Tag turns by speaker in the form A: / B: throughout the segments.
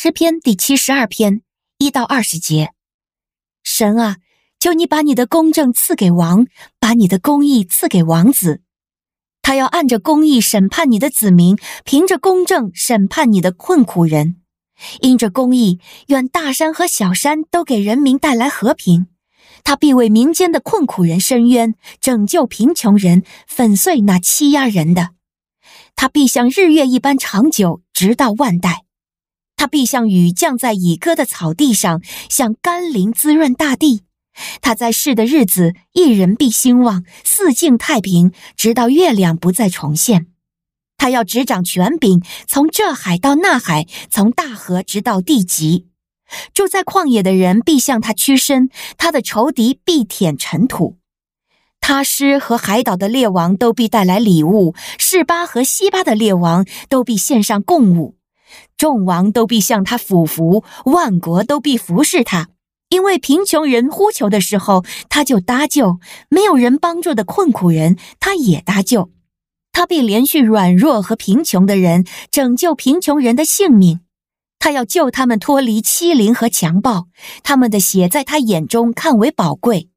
A: 诗篇第七十二篇一到二十节。神啊，求你把你的公正赐给王，把你的公义赐给王子。他要按着公义审判你的子民，凭着公正审判你的困苦人。因着公义，愿大山和小山都给人民带来和平。他必为民间的困苦人伸冤，拯救贫穷人，粉碎那欺压人的。他必像日月一般长久，直到万代。必像雨降在已割的草地上，像甘霖滋润大地。他在世的日子，一人必兴旺，四境太平，直到月亮不再重现。他要执掌权柄，从这海到那海，从大河直到地极。住在旷野的人必向他屈身，他的仇敌必舔尘土。他施和海岛的列王都必带来礼物，士巴和西巴的列王都必献上贡物，众王都必向他俯伏，万国都必服侍他。因为贫穷人呼求的时候，他就搭救；没有人帮助的困苦人，他也搭救。他必怜恤软弱和贫穷的人，拯救贫穷人的性命。他要救他们脱离欺凌和强暴，他们的血在他眼中看为宝贵。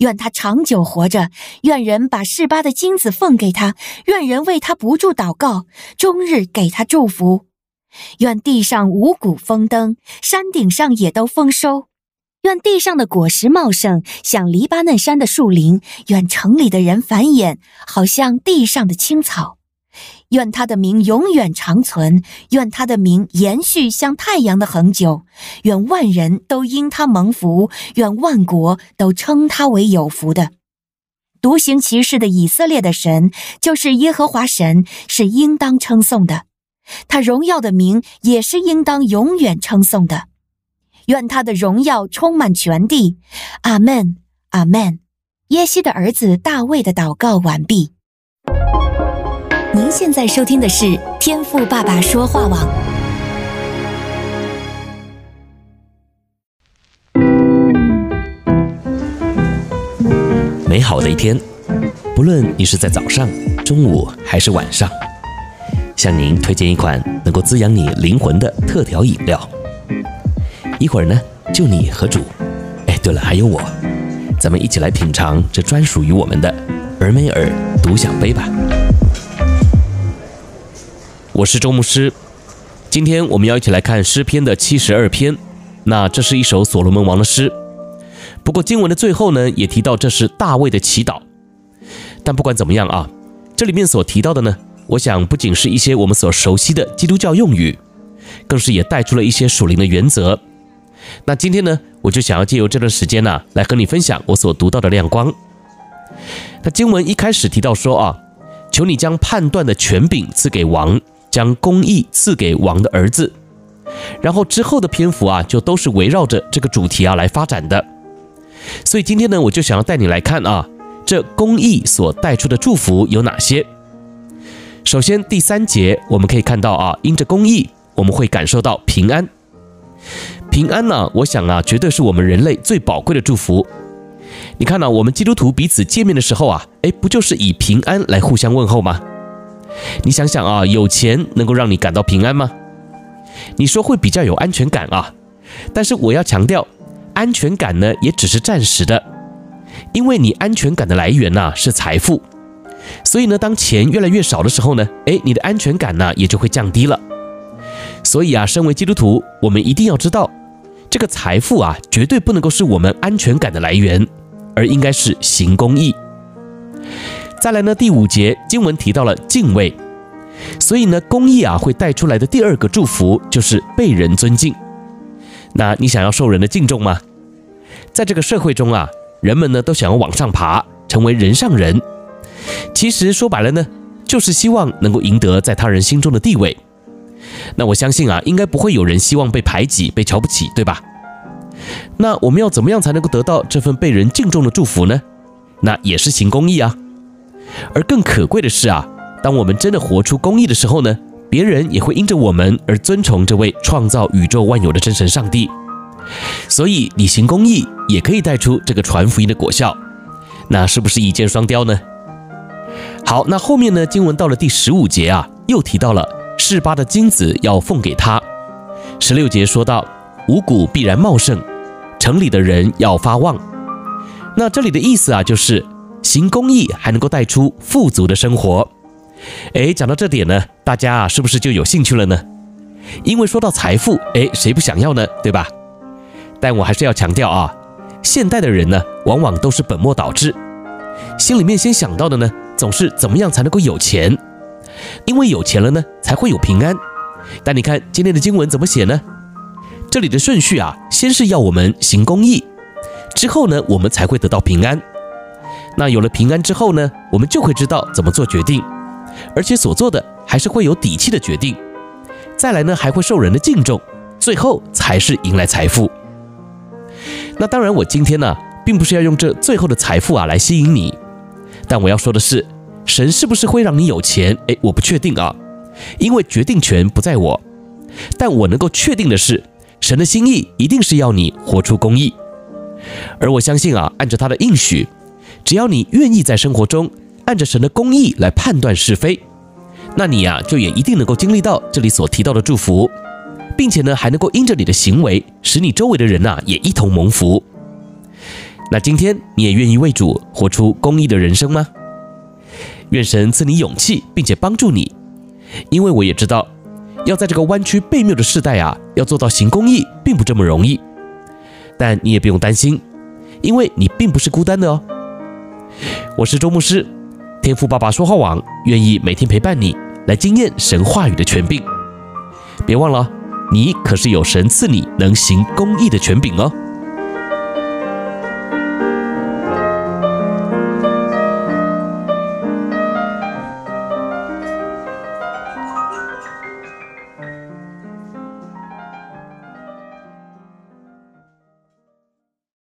A: 愿他长久活着，愿人把示巴的金子奉给他，愿人为他不住祷告，终日给他祝福。愿地上五谷丰登，山顶上也都丰收。愿地上的果实茂盛，像黎巴嫩山的树林；愿城里的人繁衍，好像地上的青草。愿他的名永远长存，愿他的名延续像太阳的恒久。愿万人都因他蒙福，愿万国都称他为有福的。独行其事的以色列的神，就是耶和华神，是应当称颂的。他荣耀的名也是应当永远称颂的。愿他的荣耀充满全地。阿门，阿门。耶西的儿子大卫的祷告完毕。您现在收听的是天赋爸爸说话网。
B: 美好的一天，不论你是在早上、中午还是晚上，向您推荐一款能够滋养你灵魂的特调饮料。一会儿呢，就你和主。哎，对了，还有我，咱们一起来品尝这专属于我们的尔梅尔独享杯吧。我是周牧师，今天我们要一起来看诗篇的七十二篇。那这是一首所罗门王的诗，不过经文的最后呢，也提到这是大卫的祈祷。但不管怎么样啊，这里面所提到的呢，我想不仅是一些我们所熟悉的基督教用语，更是也带出了一些属灵的原则。那今天呢，我就想要借由这段时间呢、来和你分享我所读到的亮光。那经文一开始提到说啊，求你将判断的权柄赐给王。将公义赐给王的儿子，然后之后的篇幅啊，就都是围绕着这个主题啊来发展的。所以今天呢，我就想要带你来看啊，这公义所带出的祝福有哪些。首先第三节我们可以看到啊，因着公义，我们会感受到平安。平安呢，我想啊，绝对是我们人类最宝贵的祝福。你看呢，我们基督徒彼此见面的时候啊，诶，不就是以平安来互相问候吗？你想想啊，有钱能够让你感到平安吗？你说会比较有安全感啊，但是我要强调，安全感呢也只是暂时的，因为你安全感的来源呐是财富，所以呢，当钱越来越少的时候呢，诶，你的安全感呢也就会降低了。所以啊，身为基督徒，我们一定要知道，这个财富啊绝对不能够是我们安全感的来源，而应该是行公义。再来呢，第五节经文提到了敬畏，所以呢，公义啊会带出来的第二个祝福就是被人尊敬。那你想要受人的敬重吗？在这个社会中啊，人们呢都想要往上爬，成为人上人。其实说白了呢，就是希望能够赢得在他人心中的地位。那我相信啊，应该不会有人希望被排挤、被瞧不起，对吧？那我们要怎么样才能够得到这份被人敬重的祝福呢？那也是行公义啊。而更可贵的是啊，当我们真的活出公义的时候呢，别人也会因着我们而尊崇这位创造宇宙万有的真神上帝。所以你行公义也可以带出这个传福音的果效，那是不是一箭双雕呢？好，那后面呢，经文到了第十五节啊，又提到了示巴的金子要奉给他，十六节说到，五谷必然茂盛，城里的人要发旺。那这里的意思啊，就是行公义还能够带出富足的生活。诶，讲到这点呢，大家啊是不是就有兴趣了呢？因为说到财富，诶，谁不想要呢？对吧？但我还是要强调啊，现代的人呢，往往都是本末倒置，心里面先想到的呢，总是怎么样才能够有钱，因为有钱了呢，才会有平安。但你看今天的经文怎么写呢？这里的顺序啊，先是要我们行公义。之后呢，我们才会得到平安。那有了平安之后呢，我们就会知道怎么做决定，而且所做的还是会有底气的决定。再来呢，还会受人的敬重，最后才是迎来财富。那当然，我今天呢，并不是要用这最后的财富啊来吸引你，但我要说的是，神是不是会让你有钱？诶，我不确定啊，因为决定权不在我。但我能够确定的是，神的心意一定是要你活出公义。而我相信啊，按照他的应许，只要你愿意在生活中按着神的公义来判断是非，那你呀、啊，就也一定能够经历到这里所提到的祝福，并且呢，还能够因着你的行为，使你周围的人呐、啊，也一同蒙福。那今天你也愿意为主活出公义的人生吗？愿神赐你勇气，并且帮助你，因为我也知道，要在这个弯曲悖谬的世代啊，要做到行公义，并不这么容易。但你也不用担心，因为你并不是孤单的哦。我是周牧师，天赋爸爸说话网愿意每天陪伴你，来经验神话语的权柄。别忘了，你可是有神赐你能行公义的权柄哦。